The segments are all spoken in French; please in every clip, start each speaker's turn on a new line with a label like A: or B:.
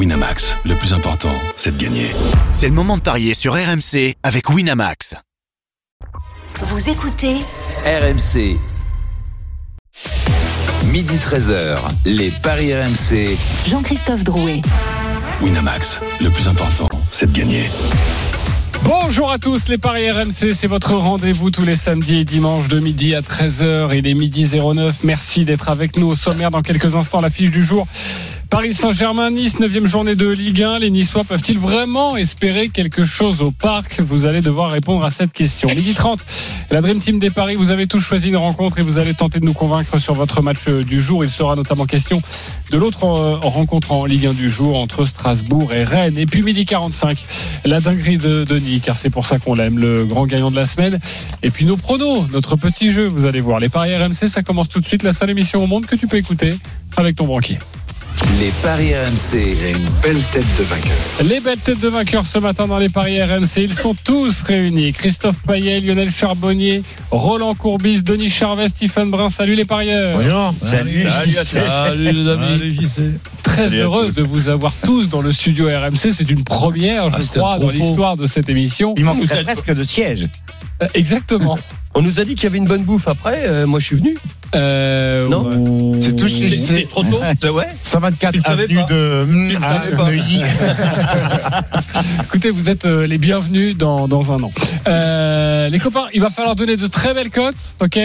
A: Winamax, le plus important, c'est de gagner.
B: C'est le moment de parier sur RMC avec Winamax.
C: Vous écoutez
D: RMC. Midi 13h, les Paris RMC.
C: Jean-Christophe Drouet.
A: Winamax, le plus important, c'est de gagner.
E: Bonjour à tous, les Paris RMC, c'est votre rendez-vous tous les samedis et dimanches de midi à 13h. Il est midi 09. Merci d'être avec nous au sommaire dans quelques instants. La fiche du jour. Paris Saint-Germain, Nice, 9 journée de Ligue 1. Les Niçois peuvent-ils vraiment espérer quelque chose au parc? Vous allez devoir répondre à cette question. Midi 30, la Dream Team des Paris, vous avez tous choisi une rencontre et vous allez tenter de nous convaincre sur votre match du jour. Il sera notamment question de l'autre euh, rencontre en Ligue 1 du jour entre Strasbourg et Rennes. Et puis midi 45, la dinguerie de Denis, car c'est pour ça qu'on l'aime, le grand gagnant de la semaine. Et puis nos pronos, notre petit jeu, vous allez voir. Les Paris RMC, ça commence tout de suite, la seule émission au monde que tu peux écouter avec ton banquier.
D: Les Paris RMC.
F: Il a une belle tête de vainqueur.
E: Les belles têtes de vainqueurs ce matin dans les Paris RMC, ils sont tous réunis. Christophe Payet, Lionel Charbonnier, Roland Courbis, Denis Charvet, Stephen Brun. Salut les parieurs.
G: Bonjour.
H: Salut.
G: Salut les amis.
E: Très
G: Salut à
E: heureux de vous avoir tous dans le studio RMC. C'est une première, je
G: Ah,
E: crois, dans l'histoire de cette émission.
H: Il manque presque de siège.
E: Euh, exactement.
G: On nous a dit qu'il y avait une bonne bouffe après. euh, moi, je suis venu.
E: Euh,
G: Non.
E: ou-
H: C'est tout chez-
G: C'est trop tôt. ouais.
H: 124
G: Tu le savais
H: avenue de à
G: pas.
H: Neuilly.
E: Écoutez, vous êtes euh, les bienvenus dans, dans un an. Euh, les copains, il va falloir donner de très belles cotes, ok?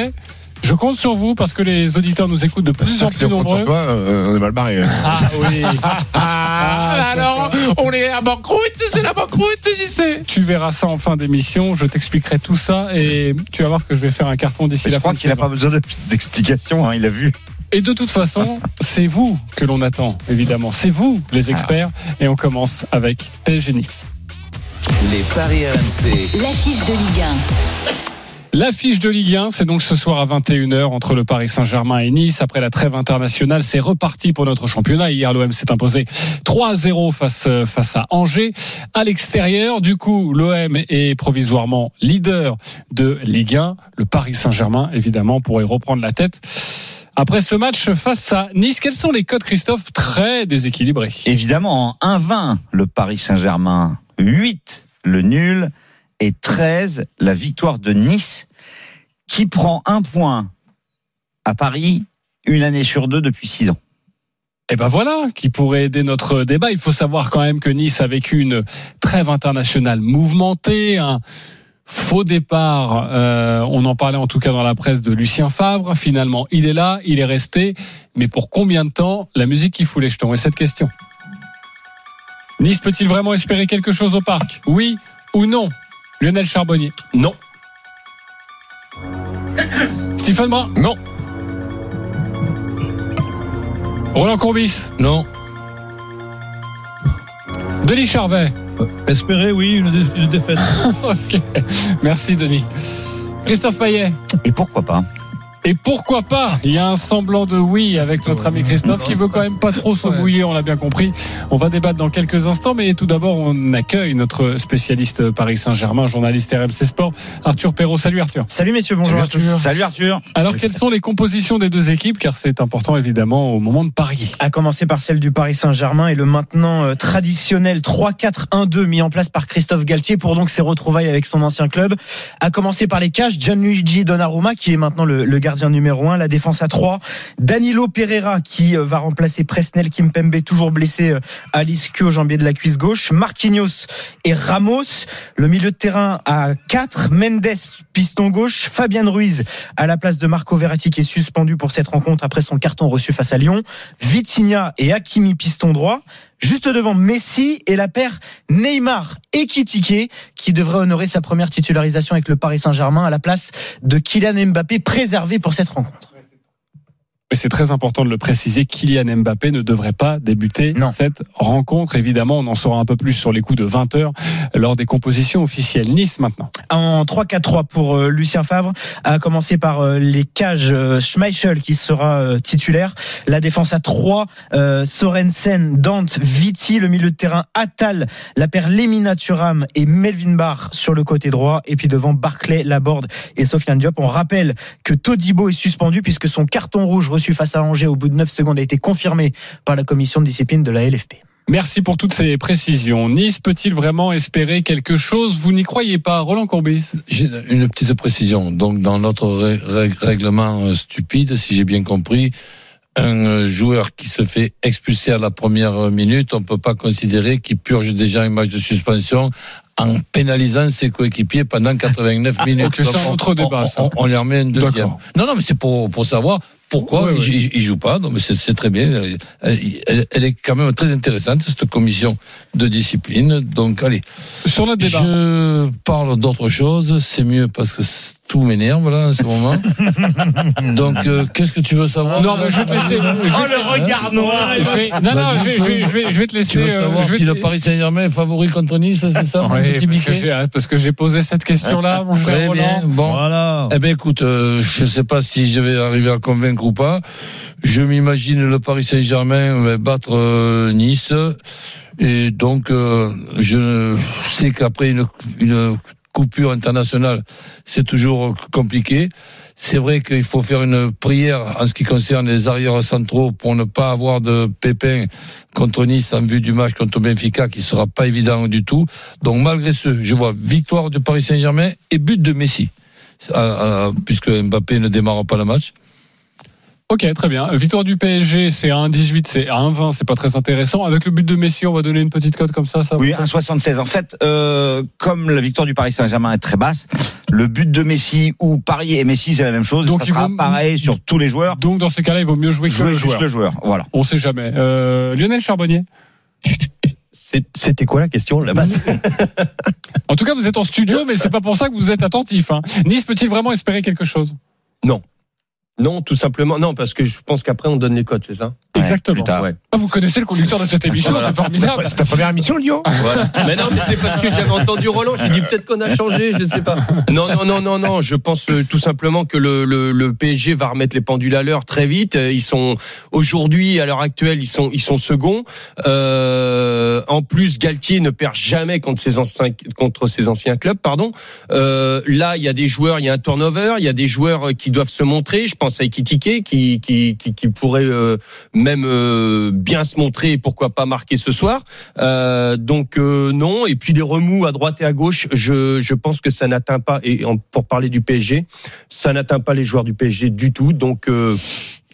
E: Je compte sur vous parce que les auditeurs nous écoutent de plus en plus nombreux.
I: toi, euh, on est mal barré.
E: Ah oui. Ah, alors, on est à banqueroute, c'est la banqueroute, j'y sais. Tu verras ça en fin d'émission, je t'expliquerai tout ça et tu vas voir que je vais faire un carton d'ici
H: Je
E: la fin
H: crois
E: de
H: qu'il n'a pas besoin de- d'explication, hein, il a vu.
E: Et de toute façon, c'est vous que l'on attend, évidemment. C'est vous, les experts. Et on commence avec PSG Nice.
D: Les Paris RMC.
C: L'affiche de Ligue
E: L'affiche de Ligue 1, c'est donc ce soir à 21h entre le Paris Saint-Germain et Nice. Après la trêve internationale, c'est reparti pour notre championnat. Hier, l'OM s'est imposé 3-0 face, euh, face à Angers. À l'extérieur, du coup, l'OM est provisoirement leader de Ligue 1. Le Paris Saint-Germain, évidemment, pourrait reprendre la tête. Après ce match face à Nice, quels sont les codes, Christophe, très déséquilibrés?
H: Évidemment, en 1-20, le Paris Saint-Germain, 8 le nul et 13 la victoire de Nice, qui prend un point à Paris une année sur deux depuis 6 ans.
E: Eh ben voilà, qui pourrait aider notre débat. Il faut savoir quand même que Nice a vécu une trêve internationale mouvementée, un faux départ. euh, on en parlait en tout cas dans la presse de Lucien Favre. Finalement, il est là, il est resté. Mais pour combien de temps la musique qui fout les jetons? Et cette question. Nice peut-il vraiment espérer quelque chose au parc? Oui ou non? Lionel Charbonnier?
G: Non.
E: Stephen Brun.
I: Non.
E: Roland Courbis.
G: Non.
E: Denis Charvet.
G: Espérer, oui, une, dé- une défaite.
E: Ok. Merci Denis. Christophe Payet.
H: Et pourquoi pas?
E: Et pourquoi pas? Il y a un semblant de oui avec notre ami Christophe qui veut quand même pas trop se mouiller, on l'a bien compris. On va débattre dans quelques instants, mais tout d'abord on accueille notre spécialiste Paris Saint-Germain, journaliste RMC Sport, Arthur Perrault. Salut Arthur.
J: Salut messieurs, bonjour à tous.
H: Salut Arthur
E: Alors quelles sont les compositions des deux équipes? Car c'est important évidemment au moment de parier.
J: À commencer par celle du Paris Saint-Germain et le maintenant euh, traditionnel 3-4-1-2 mis en place par Christophe Galtier pour donc ses retrouvailles avec son ancien club. À commencer par les cages, Gianluigi Donnarumma qui est maintenant le, le gardien numéro 1, la défense à 3, Danilo Pereira qui euh, va remplacer Presnel Kimpembe toujours blessé euh, à l'ischio au jambier de la cuisse gauche, Marquinhos et Ramos, le milieu de terrain à 4, Mendes piston gauche, Fabien Ruiz à la place de Marco Verratti qui est suspendu pour cette rencontre après son carton reçu face à Lyon. Vitinha et Hakimi piston droit. Juste devant Messi et la paire Neymar et Kitike qui devrait honorer sa première titularisation avec le Paris Saint-Germain à la place de Kylian Mbappé préservé pour cette rencontre.
E: Et c'est très important de le préciser, Kylian Mbappé ne devrait pas débuter
J: Non.
E: cette rencontre. Évidemment, on en saura un peu plus sur les coups de 20 heures lors des compositions officielles. Nice maintenant.
J: En 3-4-3 pour euh, Lucien Favre, à commencer par euh, les cages euh, Schmeichel qui sera titulaire, la défense à 3, euh, Sorensen, Dante, Viti, le milieu de terrain Attal, la paire Lemina Thuram et Melvin Barr sur le côté droit, et puis devant Barclay, Laborde et Sofiane Diop. On rappelle que Todibo est suspendu puisque son carton rouge reçu face à Angers au bout de 9 secondes a été confirmé par la commission de discipline de la LFP.
E: Merci pour toutes ces précisions. Nice peut-il vraiment espérer quelque chose? Vous n'y croyez pas, Roland Courbis?
I: J'ai une petite précision. Donc, dans notre ré- ré- règlement euh, stupide, si j'ai bien compris, un euh, joueur qui se fait expulser à la première minute, on ne peut pas considérer qu'il purge déjà un match de suspension en pénalisant ses coéquipiers pendant 89 minutes.
E: Ok, c'est
I: Donc,
E: un
I: on-
E: autre débat, ça.
I: On, on les remet un deuxième. Non, non, mais c'est pour, pour savoir pourquoi
E: Ouais, ouais.
I: il, joue pas. Non, mais c'est c'est très bien. Elle, elle- elle est quand même très intéressante, cette commission de discipline. Donc, allez.
E: Sur notre débat.
I: Je parle d'autre chose, c'est mieux parce que tout m'énerve là en ce moment. Donc, euh, qu'est-ce que tu veux savoir
E: Non, mais je vais te laisser. je vais-
J: Oh, le regard noir
E: je vais- Non, non, je vais, je vais- je vais- je vais te laisser.
I: Tu veux
E: euh,
I: savoir
E: je vais
I: si le Paris Saint-Germain est favori contre Nice, c'est ça,
E: Ouais,
I: petit
E: parce, que
I: biquet
E: j'ai, ah, parce que j'ai posé cette question-là, mon cher. Roland.
I: Bon.
G: Voilà.
I: Eh bien, écoute, euh, je ne sais pas si je vais arriver à le convaincre ou pas. Je m'imagine le Paris Saint-Germain euh, battre euh, Nice. Et donc, euh, je sais qu'après une, une coupure internationale, c'est toujours compliqué. C'est vrai qu'il faut faire une prière en ce qui concerne les arrières centraux pour ne pas avoir de pépins contre Nice en vue du match contre Benfica qui sera pas évident du tout. Donc malgré ce, je vois victoire du Paris Saint-Germain et but de Messi. Ah, ah, puisque Mbappé ne démarre pas le match.
E: Ok, très bien. Victoire du PSG, c'est à 1,18, c'est à 1,20, c'est pas très intéressant. Avec le but de Messi, on va donner une petite cote comme ça. ça
H: Oui,
E: va
H: 1,76. En fait, euh, comme la victoire du Paris Saint-Germain est très basse, le but de Messi ou Paris et Messi, c'est la même chose.
E: Donc,
H: ça
E: il
H: sera
E: vaut-
H: pareil sur tous les joueurs.
E: Donc dans ce cas-là, il vaut mieux jouer que
H: Jouer
E: le
H: juste
E: joueur.
H: le joueur. Voilà.
E: On sait jamais. Euh, Lionel Charbonnier.
K: C'est- C'était quoi la question là-bas
E: En tout cas, vous êtes en studio, mais c'est pas pour ça que vous êtes attentif. hein. Nice peut-il vraiment espérer quelque chose?
K: Non, tout simplement. Non, parce que je pense qu'après on donne les codes, c'est ça?
E: Exactement.
K: Ouais.
E: Ah, vous connaissez le conducteur de cette émission,
K: Voilà.
E: c'est formidable.
L: C'est ta première émission, Lyon
K: Mais non, mais c'est parce que j'avais entendu Roland. J'ai dit peut-être qu'on a changé, je sais pas. Non, non, non, non, non. Je pense euh, tout simplement que le, le, le PSG va remettre les pendules à l'heure très vite. Euh, Ils sont aujourd'hui, à l'heure actuelle, ils sont ils sont seconds. Euh, en plus, Galtier ne perd jamais contre ses anciens contre ses anciens clubs, pardon. Euh, là, il y a des joueurs, il y a un turnover, il y a des joueurs qui doivent se montrer. Je pense à Ekitike qui qui qui, qui pourrait euh, même euh, bien se montrer et pourquoi pas marquer ce soir. Euh, donc euh, non. Et puis des remous à droite et à gauche. Je, je pense que ça n'atteint pas. Et pour parler du PSG, ça n'atteint pas les joueurs du PSG du tout. Donc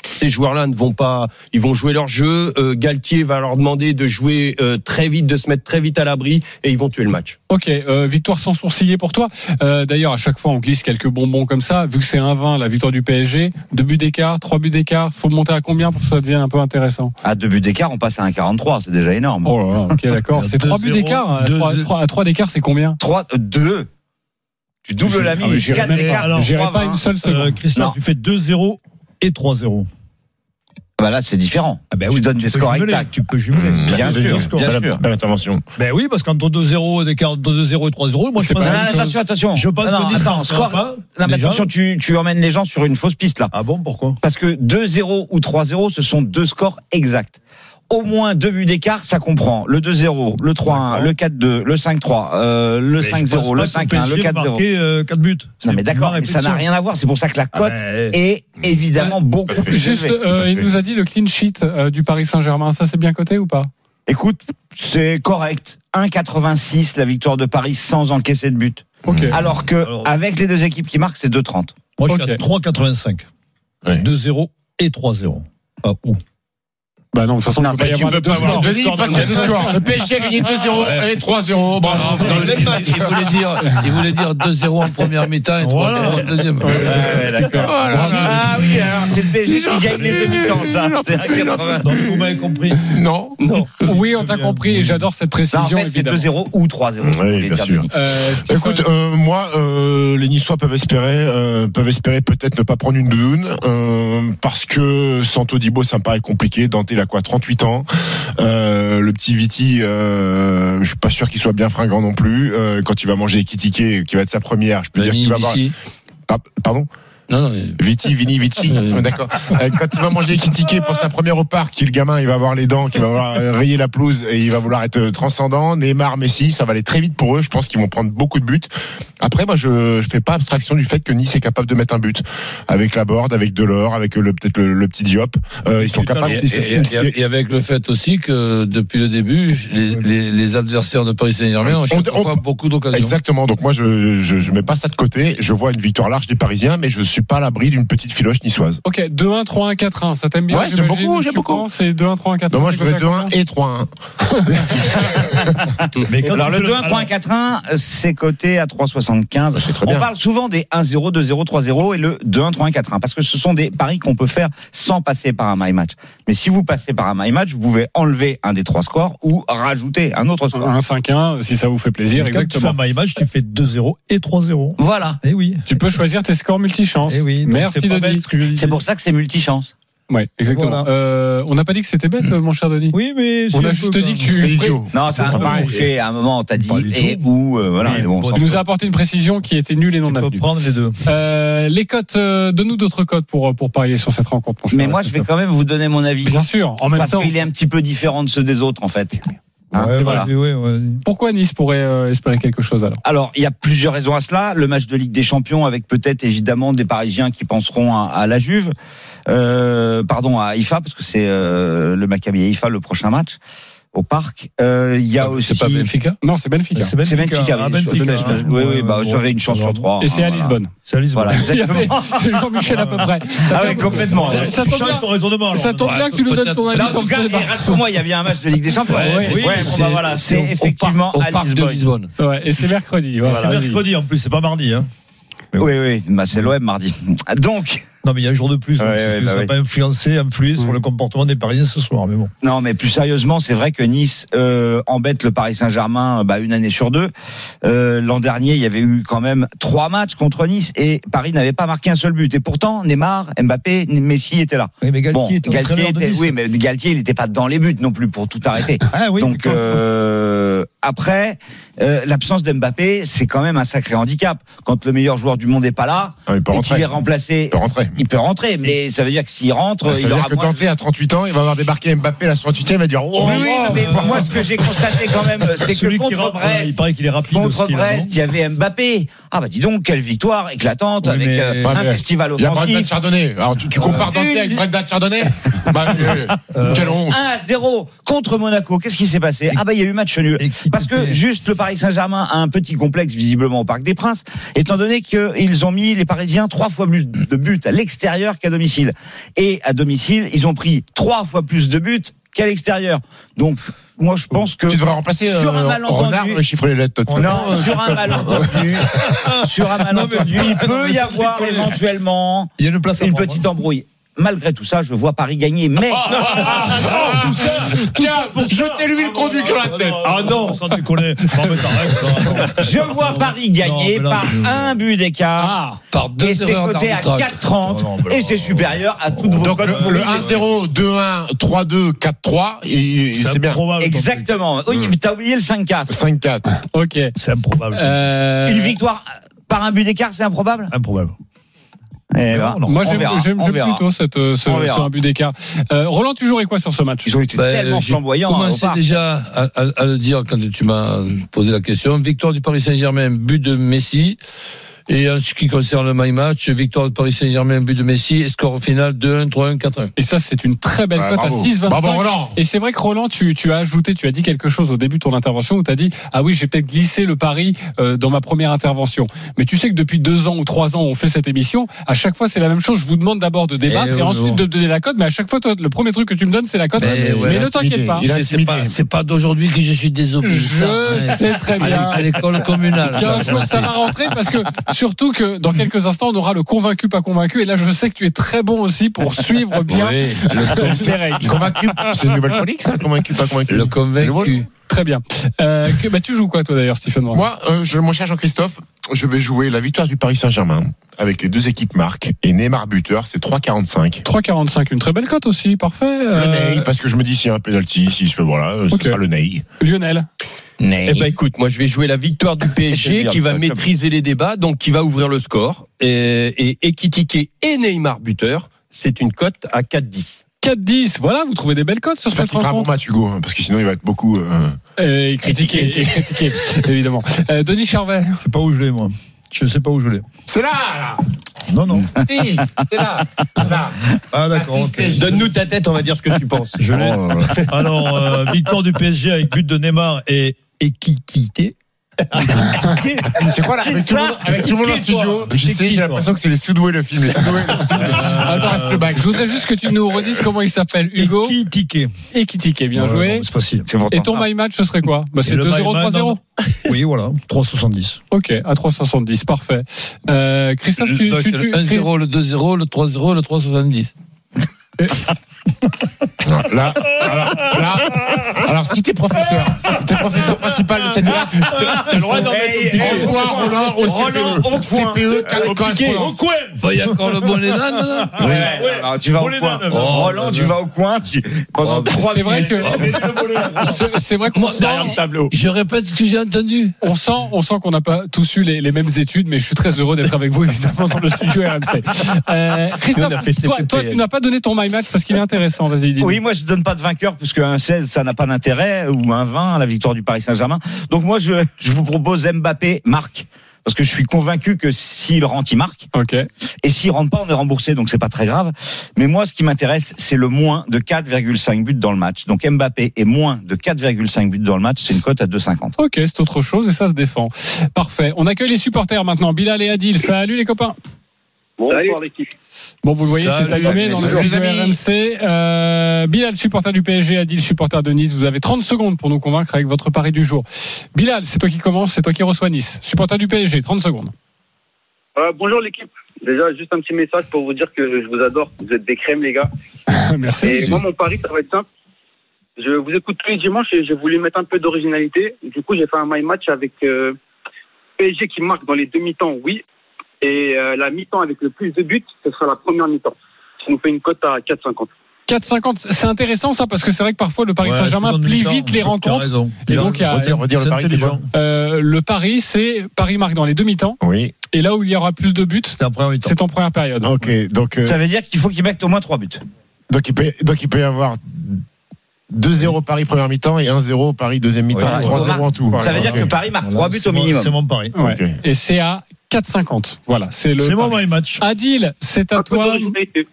K: ces joueurs-là ne vont pas, ils vont jouer leur jeu. Euh, Galtier va leur demander de jouer euh, très vite, de se mettre très vite à l'abri, et ils vont tuer le match.
E: Ok, euh, victoire sans sourciller pour toi. Euh, D'ailleurs, à chaque fois, on glisse quelques bonbons comme ça. Vu que c'est 1-20, la victoire du PSG, deux buts d'écart, trois buts d'écart, faut monter à combien pour que ça devienne un peu intéressant?
H: À deux buts d'écart, on passe à 1,43. C'est déjà énorme.
E: Oh là là, ok, d'accord. C'est trois buts
G: 2-0,
E: d'écart. À trois- d'écart, c'est combien?
H: 3, 2. Tu doubles la
E: ah,
H: mise.
E: j'irai
H: 4
E: même pas.
H: d'écart.
E: J'irai
H: 3,
E: pas une seule seconde.
G: Euh, Christophe,
H: Non.
G: tu fais 2-0 et 3-0.
H: Bah là, c'est différent.
G: Ah ben
H: tu donnes des scores
G: jumeler,
H: exacts.
G: Tu peux jumeler.
L: Mmh.
H: Bien sûr, bien sûr.
G: Ben oui, parce qu'entre 2-0 d'écart, entre 2-0 et 3-0, moi je pense
H: Non, non, attention, attention.
G: Je pense
H: non,
G: que
H: attends, score.
G: pas,
H: Non, mais attention, tu, tu emmènes les gens sur une fausse piste là.
G: Ah bon, pourquoi?
H: Parce que 2-0 ou 3-0, ce sont deux scores exacts. Au moins deux buts d'écart, ça comprend le 2-0, le 3-1,
G: D'accord.
H: le 4-2, le 5-3, euh, le
G: Mais je
H: 5-0,
G: pense
H: le
G: pas que
H: 5-1, le
G: PSG va
H: 4-0.
G: marquer, euh, 4 buts.
H: Non mais d'accord, ça n'a rien à voir. C'est pour ça que la
G: Ah
H: cote
G: ben,
H: est évidemment beaucoup plus
E: Juste,
H: élevée.
E: euh, il nous a dit le clean sheet euh, du Paris Saint-Germain. Ça, c'est bien coté ou pas?
H: Écoute, c'est correct. 1,86 la victoire de Paris sans encaisser de but.
E: Ok.
H: Alors que
G: Alors-
H: avec les deux équipes qui marquent, c'est 2,30.
G: Moi je suis à 3,85.
L: Ouais.
G: 2-0 et 3-0. Ah, où
E: Bah non, de toute façon,
H: Non,
E: il peut pas y
H: tu
E: avoir
H: peux
E: de deux
H: pas avoir
E: scores.
L: Vas-y, parce qu'il y a deux scores. Le PSG a gagné 2-0 et 3-0. Bravo.
I: Il, voulait dire, il voulait dire 2-0 en première mi-temps et 3-0
G: Voilà.
I: en deuxième.
H: Ah oui, alors c'est le PSG qui gagne les demi-temps, ça. C'est 1,80.
G: Donc vous m'avez compris.
L: Non.
G: Non.
E: Oui, on t'a compris et j'adore cette
H: en
E: précision,
H: fait, c'est
E: évidemment.
H: 2-0 ou 3-0.
L: Oui, bien sûr.
E: Euh,
L: Écoute, euh, moi, euh, les Niçois peuvent espérer, peuvent espérer peut-être ne pas prendre une doudoune, parce que Santo Dibo, ça me paraît compliqué. Dante, a quoi, 38 ans. Euh, le petit Viti, euh, je suis pas sûr qu'il soit bien fringant non plus. Euh, quand il va manger Ekitike, qui va être sa première, je peux dire
I: L'ami
L: qu'il va avoir. Pardon?
I: Non, non.
L: Viti, Vini, Vici. D'accord. Euh, Quand il va manger les tickets pour sa première au parc, qui le gamin, il va avoir les dents, qui va vouloir euh, rayer la pelouse et il va vouloir être euh, transcendant. Neymar, Messi, ça va aller très vite pour eux. Je pense qu'ils vont prendre beaucoup de buts. Après, moi, je, fais pas abstraction du fait que Nice est capable de mettre un but avec la board, avec Delors, avec le peut-être le, le petit Diop. Euh, ils sont capables.
I: Et, et- et- et avec le fait aussi que depuis le début, les, les- les adversaires de Paris Saint-Germain ont
L: on-
I: fois beaucoup d'occasions.
L: Exactement. Donc moi, je, je, je mets pas ça de côté. Je vois une victoire large des Parisiens, mais je suis pas à l'abri d'une petite filoche niçoise.
E: Ok, 2-1, 3-1, 4-1. Ça t'aime bien
L: Ouais, j'aime beaucoup, j'aime beaucoup.
E: C'est 2-1, 3-1, 4-1.
L: Non, moi, je
E: ça
L: 2-1 et 3-1.
G: Mais quand
H: Alors
G: on
H: le
G: fait
H: 2-1, 3-1, 4-1, c'est coté à 3,75.
L: c'est très
H: On parle souvent des 1-0, 2-0, 3-0 et le 2-1, 3-1, 4-1 parce que ce sont des paris qu'on peut faire sans passer par un my match. Mais si vous passez par un my match, vous pouvez enlever un des trois scores ou rajouter un autre score.
E: 1-5-1, si ça vous fait plaisir,
G: Quand tu fais
E: exactement.
G: un my match, tu fais 2-0 et 3-0.
H: Voilà.
G: Eh oui.
E: Tu peux choisir tes scores multichance.
G: Eh oui.
E: Merci Denis.
H: C'est pour ça que c'est multichance.
E: Ouais, exactement.
G: Voilà.
E: Euh, on n'a pas dit que c'était bête, mon cher Denis?
G: Oui, mais
E: On a juste dit que tu-
L: C'était idiot.
H: Non, c'est un peu fourché. À un moment, on t'a dit et ou euh, voilà.
G: Oui,
H: bon,
E: Tu nous as apporté une précision qui était nulle et non avenue.
G: prendre les deux.
E: Euh, les cotes, euh, donne-nous d'autres cotes pour, pour parier sur cette rencontre, mon cher
H: Mais moi, je vais quand même vous donner mon avis.
E: Bien sûr, en même
H: Parce
E: temps.
H: qu'il est un petit peu différent de ceux des autres, en fait. Hein,
G: Ouais,
H: voilà.
G: vas-y, ouais, ouais.
E: Pourquoi Nice pourrait euh, espérer quelque chose alors?
H: Alors, il y a plusieurs raisons à cela. Le match de Ligue des Champions, avec peut-être évidemment des Parisiens qui penseront à, à la Juve, euh, pardon à Haïfa, parce que c'est euh, le Maccabi Haïfa le prochain match au parc. Euh, Il y a aussi.
I: C'est pas Benfica
E: Non, c'est Benfica.
G: C'est
H: C'est Benfica,
G: Ah,
H: oui,
G: Benfica, hein.
H: oui, oui, bah, j'avais une chance sur trois.
E: Et c'est à
H: Voilà.
E: Lisbonne.
G: C'est à Lisbonne.
H: Voilà,
E: avait-. C'est Jean-Michel à peu près.
H: Ah ouais, complètement.
E: Ça, ça tombe bien,
G: ton raisonnement.
E: ça tombe bien que tu nous donnes ton avis sur le
H: rassure-moi, il y a bien un match de Ligue des Champions.
E: Oui,
H: bah, voilà, c'est effectivement à
I: au parc de
H: Lisbonne.
E: Et c'est mercredi.
G: C'est mercredi en plus, c'est pas mardi. Hein.
H: Oui, oui, bah, c'est l'OM mardi. Donc,
G: Non, mais il y a un jour de plus.
H: Ouais, ouais, bah
G: ça va pas influencer, influer sur
E: Ouais.
G: le comportement des Parisiens ce soir. Mais bon.
H: Non, mais plus sérieusement, c'est vrai que Nice euh, embête le Paris Saint-Germain bah, une année sur deux. Euh, L'an dernier, il y avait eu quand même trois matchs contre Nice et Paris n'avait pas marqué un seul but. Et pourtant, Neymar, Mbappé, Messi étaient là.
G: Oui, mais Galtier
H: Bon,
G: était
H: Galtier était,
G: Nice.
H: oui, mais Galtier, il n'était pas dans les buts non plus pour tout arrêter.
G: Ah oui.
H: Donc euh, après, euh, l'absence d'Mbappé, c'est quand même un sacré handicap. Quand le meilleur joueur du monde est pas là
L: Ah, il peut
H: et qu'il est remplacé,
L: Il peut rentrer.
H: Il peut rentrer. Mais ça veut dire que s'il rentre,
L: Ça
H: il
L: veut dire
H: aura
L: que
H: moins de
L: Dante, à 38 ans, il va avoir débarqué Mbappé à la 68e, il va dire oh,
H: Oui, oui, non, mais moi, ce que j'ai constaté quand même, c'est que contre
G: rentre,
H: Brest,
G: il paraît qu'il est rapide.
H: contre
G: aussi,
H: Brest, il y avait Mbappé. Ah bah dis donc, quelle victoire éclatante
G: Oui,
H: avec euh, un festival
L: Il y a Brendan
H: offensif.
L: Chardonnay. Alors tu, tu compares Dante
H: Une-
L: avec Brendan Chardonnay bah, euh,
G: Euh,
L: Quelle honte
H: 1 à 0 contre Monaco. Qu'est-ce qui s'est passé? Ah bah il y a eu match nul. Parce que juste le Paris Saint-Germain a un petit complexe visiblement au Parc des Princes, étant donné qu'ils ont mis les Parisiens trois fois plus de buts à l'extérieur qu'à domicile. Et à domicile, ils ont pris trois fois plus de buts qu'à l'extérieur. Donc moi je pense que
L: Tu devrais remplacer
H: sur un
L: euh,
H: malentendu-
L: Renard le chiffre les lettres. vois.
H: Non, sur un malentendu, sur un malentendu, il peut y avoir éventuellement
G: Il y a une place
H: petite embrouille. Malgré tout ça, je vois Paris gagner, mais
L: Ah, tout ça, Tiens, jetez-lui le conduit sur la tête.
G: Ah non, sans déconner.
H: Je vois Paris gagner
G: Non, mais là,
H: par
G: je-
H: un but d'écart.
E: Ah,
I: Par deux
H: Et c'est coté à
I: d'arbitrage.
H: 4,30
G: Non, non, mais
H: et c'est supérieur à toutes vos
L: Donc
H: cotes
L: le,
H: pour
L: le
H: lui.
L: 1-0, 2-1, 3-2, 4-3, et c'est bien.
H: Exactement. Oui,
L: Hmm.
H: mais t'as oublié le 5-4.
L: 5-4.
E: ok.
G: C'est improbable.
E: Euh,
H: Une victoire par un but d'écart, c'est improbable?
G: Improbable.
H: Eh ben,
G: Non,
E: Moi, j'aime plutôt cette, euh, ce, ce un but d'écart. Euh, Roland, tu jouerais quoi sur ce match?
H: Ils ont été
I: Ben,
H: tellement flamboyants. hein,
I: commencé
H: parc.
I: déjà à, à- à le dire quand tu m'as posé la question. Victoire du Paris Saint-Germain, but de Messi. Et en ce qui concerne le My Match, victoire du Paris Saint-Germain, but de Messi, et score au final 2-1, 3-1, 4-1.
E: Et ça, c'est une très belle
L: Ouais,
E: cote à
L: bravo.
E: 6,25.
L: Bravo, Roland.
E: Et c'est vrai que Roland, tu, tu as ajouté, tu as dit quelque chose au début de ton intervention où tu as dit Ah oui, j'ai peut-être glissé le pari euh, dans ma première intervention. Mais tu sais que depuis deux ans ou trois ans, on fait cette émission. À chaque fois, c'est la même chose. Je vous demande d'abord de débattre
I: Eh,
E: et ensuite
I: non.
E: de donner la cote. Mais à chaque fois, toi, le premier truc que tu me donnes, c'est la cote.
I: Mais
E: Mais,
I: ouais,
E: ne t'inquiète pas.
I: C'est- pas, c'est pas d'aujourd'hui que je suis désobéissant.
E: Je sais très
I: À
E: bien.
I: À l'école communale.
E: Qu'un jour,
I: je
E: ça
I: sais.
E: va rentrer parce que surtout que dans quelques instants, on aura le convaincu, pas convaincu. Et là, je sais que tu es très bon aussi pour suivre bien
I: Oui.
L: Convaincu C'est une nouvelle chronique, ça Convaincu, pas convaincu
I: le convaincu.
E: Très bien. Euh, que, bah, tu joues quoi, toi, d'ailleurs, Stephen
L: Moi, euh, je, mon cher Jean-Christophe, je vais jouer la victoire du Paris Saint-Germain avec les deux équipes marques et Neymar buteur, c'est 3,45.
E: 3,45, une très belle cote aussi, parfait.
L: Le
E: Euh,
L: Ney, parce que je me dis s'il y a un penalty, si je fais voilà, euh, ce sera le Ney.
E: Lionel.
K: Eh ben écoute, moi je vais jouer la victoire du PSG qui va maîtriser les débats, donc qui va ouvrir le score. Et, et Ekitike et Neymar buteur, c'est une cote à 4-10.
E: 4-10, voilà, vous trouvez des belles cotes sur cette
L: qu'il fera un bon
E: rencontre.
L: match, Hugo, hein, parce que sinon il va être beaucoup. euh,
E: Et critiqué, et critiqué, évidemment. Euh, Denis Charvet.
G: Je sais pas où je l'ai, moi. Je sais pas où je l'ai.
L: C'est là, là
G: Non, non.
L: Si, c'est là. là.
G: Ah, d'accord. ok.
K: Donne-nous ta tête, on va dire ce que tu penses.
G: Je l'ai. Alors, euh, victoire du PSG avec but de Neymar et équité.
L: C'est quoi là avec tout, le monde, avec tout le monde en studio Je sais, j'ai l'impression que c'est les Soudoués le film. Les Soudoués, le bac.
E: je voudrais juste que tu nous redises comment il s'appelle. Hugo
G: Équitiqué.
E: et Kitike, bien joué.
G: C'est facile.
E: Et ton my match, ce serait quoi? Bah, C'est
G: Et le
E: 2-0,
G: my-
E: 3-0.
G: Oui, voilà. 3,70.
E: Ok, à 3,70, parfait. Euh, Christophe, tu,
I: c'est le
E: tu-
I: 1-0, le 2-0, le 3-0, le 3-70.
L: Là, alors, là, alors si t'es professeur, t'es professeur principal de cette classe, t'as le droit d'en mettre au Envoie Roland au CPE. CPE, quelle correspondance
I: Bah, Il y a encore le bonnet d'âne, là
H: Oui, alors, tu vas au
G: les
H: coin. Roland, tu vas au coin. Tu... Pendant
I: Oh,
H: trois
E: C'est vrai
H: minutes.
E: que c'est- c'est vrai qu'on sent,
L: tableau.
I: Je répète ce que j'ai entendu.
E: on sent, on sent qu'on n'a pas tous eu les, les mêmes études, mais je suis très heureux d'être avec vous évidemment dans le studio RMC. Euh, Christophe, toi, tu n'as pas donné ton my match parce qu'il est intéressant. Vas-y, dis.
H: Oui, moi je donne pas de vainqueur puisque un 16 ça n'a pas d'intérêt ou un 20 la victoire du Paris Saint-Germain. Donc moi je, je vous propose Mbappé marque parce que je suis convaincu que s'il rentre il marque
E: Ok.
H: et s'il rentre pas on est remboursé donc c'est pas très grave. Mais moi ce qui m'intéresse c'est le moins de 4,5 buts dans le match. Donc Mbappé est moins de 4,5 buts dans le match, c'est une cote à 2,50.
E: Ok, c'est autre chose et ça se défend. Parfait. On accueille les supporters maintenant. Bilal et Adil. Salut les copains.
M: Bonsoir l'équipe.
E: Bon, vous le voyez, c'est allumé dans le studio. RMC. Euh, Bilal, supporter du PSG, Adil, supporter de Nice. Vous avez 30 secondes pour nous convaincre avec votre pari du jour. Bilal, c'est toi qui commence, c'est toi qui reçois Nice. Supporter du PSG, 30 secondes.
M: Euh, bonjour l'équipe. Déjà, juste un petit message pour vous dire que je vous adore. Vous êtes des crèmes, les gars.
E: Merci.
M: Et moi, mon pari, ça va être simple. Je vous écoute tous les dimanches et j'ai voulu mettre un peu d'originalité. Du coup, j'ai fait un my match avec euh, PSG qui marque dans les demi-temps, oui. Et euh, la mi-temps avec le plus de buts, ce sera la première mi-temps. Ça nous fait une cote à 4,50.
E: 4,50, c'est intéressant ça parce que c'est vrai que parfois le Paris
G: Ouais,
E: Saint-Germain plie vite les rencontres. Et donc, il y a-
L: Redire, redire le
G: C'est
L: pari, c'est
E: Euh, le pari, c'est Paris marque dans les demi-temps.
L: Oui.
E: Et là où il y aura plus de buts,
G: C'est en première mi-temps.
E: c'est en première période.
L: Ok, donc, euh,
H: Ça veut dire qu'il faut qu'il mette au moins 3 buts.
L: donc, il peut, donc il peut y avoir 2-0 Paris première mi-temps et 1-0 Paris deuxième mi-temps.
H: Voilà.
L: 3-0 en tout.
H: Ça veut dire que Paris marque 3
G: Voilà,
H: buts au minimum.
G: C'est mon pari.
E: Ouais.
L: Ok.
E: Et c'est à 4,50. Voilà, c'est le.
G: C'est mon my match.
E: Adil, c'est à
M: Un
E: toi.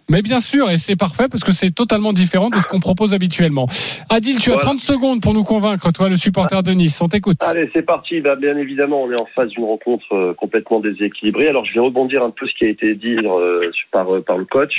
E: Mais bien sûr, et c'est parfait parce que c'est totalement différent de ce qu'on propose habituellement. Adil, tu as
M: Voilà.
E: 30 secondes pour nous convaincre, toi, le supporter de Nice. On t'écoute.
M: Allez, c'est parti. Bah, bien évidemment, on est en face d'une rencontre euh, complètement déséquilibrée. Alors, je vais rebondir un peu ce qui a été dit euh, par, euh, par le coach.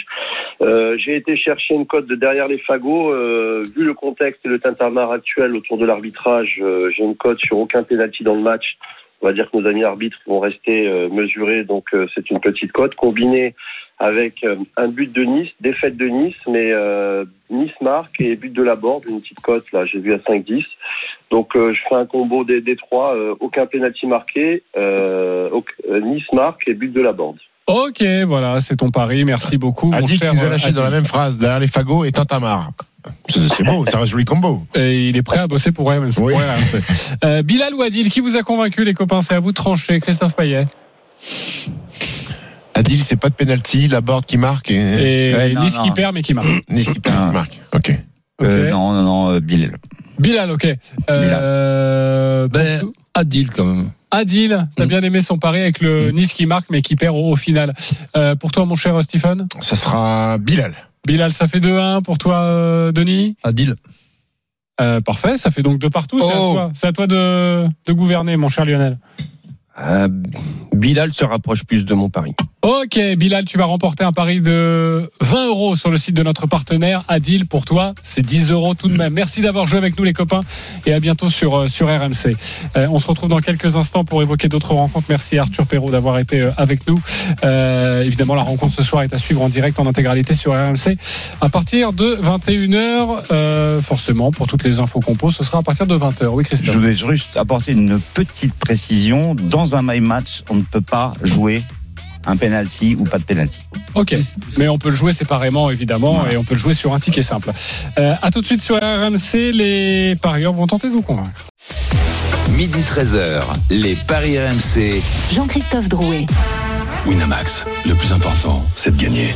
M: Euh, J'ai été chercher une cote de derrière les fagots. Euh, vu le contexte et le tintamarre actuel autour de l'arbitrage, euh, j'ai une cote sur aucun pénalty dans le match. On va dire que nos amis arbitres vont rester euh, mesurés, donc euh, c'est une petite cote combinée avec euh, un but de Nice, défaite de Nice, mais euh, Nice marque et but de la board, une petite cote là, j'ai vu à 5-10. Donc euh, je fais un combo des, des trois, euh, aucun penalty marqué, Nice marque et but de la board.
E: Ok, voilà, c'est ton pari. Merci beaucoup. mon
L: Adil qui
E: cher,
L: nous a
E: euh,
L: lâché dans la même phrase, derrière les fagots et Tintamar. C'est c'est beau, c'est un joli combo.
E: Et il est prêt à bosser pour RMC.
L: Oui.
E: pour RMC. Euh, Bilal ou Adil, qui vous a convaincu, les copains? C'est à vous de trancher. Christophe Payet.
L: Adil, c'est pas de penalty, la board qui marque et,
E: Et
H: Ouais, non,
E: Nice
H: non.
E: qui perd, mais qui marque.
L: Nice qui perd,
H: Ah.
L: qui marque. Ok.
H: Euh,
E: Ok.
H: non, non, non, euh, Bilal.
E: Bilal, ok. Euh,
I: Ben, Adil, quand même.
E: Adil, t'as
I: Mm.
E: bien aimé son pari avec le Nice qui marque, mais qui perd au, au final. Euh, pour toi, mon cher Stephen
L: Ça sera Bilal.
E: Bilal, ça fait 2-1 pour toi, euh, Denis
G: Adil.
E: Euh, Parfait, ça fait donc deux partout. C'est à
K: Oh.
E: à toi de, de gouverner, mon cher Lionel.
K: Euh, Bilal se rapproche plus de mon pari.
E: Ok, Bilal, tu vas remporter un pari de 20 euros sur le site de notre partenaire. Adil, pour toi, c'est 10 euros tout de même. Merci d'avoir joué avec nous, les copains, et à bientôt sur, euh, sur RMC. Euh, on se retrouve dans quelques instants pour évoquer d'autres rencontres. Merci à Arthur Perrault d'avoir été avec nous. Euh, évidemment, la rencontre ce soir est à suivre en direct en intégralité sur RMC à partir de 21h. Euh, forcément, pour toutes les infos qu'on pose, ce sera à partir de 20h. Oui,
H: Je
E: Christophe.
H: voulais juste apporter une petite précision. Dans un my match, on ne peut pas jouer un penalty ou pas de penalty.
E: Ok, mais on peut le jouer séparément évidemment et on peut le jouer sur un ticket simple. Euh, à tout de suite sur RMC, les parieurs vont tenter de vous convaincre.
D: Midi 13h, les Paris RMC.
C: Jean-Christophe Drouet.
A: Winamax, le plus important, c'est de gagner.